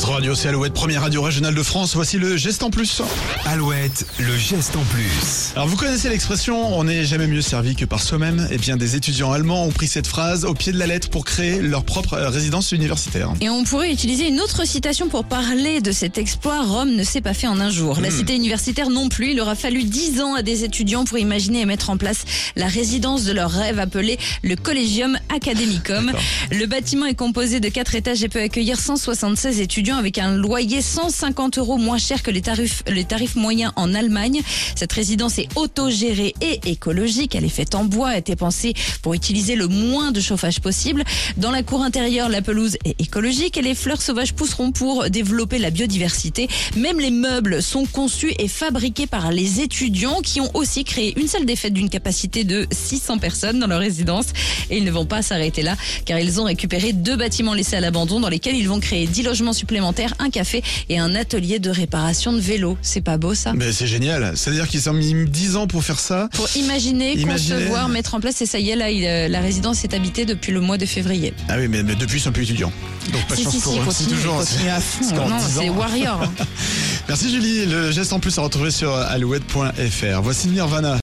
错。Radio, c'est Alouette, première radio régionale de France. Voici le geste en plus. Alouette, le geste en plus. Alors vous connaissez l'expression on n'est jamais mieux servi que par soi-même Eh bien des étudiants allemands ont pris cette phrase au pied de la lettre pour créer leur propre euh, résidence universitaire. Et on pourrait utiliser une autre citation pour parler de cet exploit. Rome ne s'est pas fait en un jour. La cité universitaire non plus. Il aura fallu dix ans à des étudiants pour imaginer et mettre en place la résidence de leur rêve appelée le Collegium Academicum. Le bâtiment est composé de quatre étages et peut accueillir 176 étudiants avec un loyer 150 euros moins cher que les tarifs, les tarifs moyens en Allemagne. Cette résidence est autogérée et écologique. Elle est faite en bois, été pensée pour utiliser le moins de chauffage possible. Dans la cour intérieure, la pelouse est écologique et les fleurs sauvages pousseront pour développer la biodiversité. Même les meubles sont conçus et fabriqués par les étudiants qui ont aussi créé une salle des fêtes d'une capacité de 600 personnes dans leur résidence. Et ils ne vont pas s'arrêter là car ils ont récupéré deux bâtiments laissés à l'abandon dans lesquels ils vont créer 10 logements supplémentaires, un café et un atelier de réparation de vélos. C'est pas beau ça? Mais c'est génial. C'est-à-dire qu'ils ont mis 10 ans pour faire ça. pour imaginer, Imaginer. concevoir, mettre en place, et ça y est, là, il, euh, la résidence est habitée depuis le mois de février. Ah oui, mais, mais depuis ils sont plus étudiants. Donc pas de si, chance si, pour si, eux. continue, C'est toujours. continue à fond. c'est Non, 10 ans. c'est Warrior. hein. Merci Julie. Le geste en plus à retrouver sur alouette.fr. Voici Nirvana.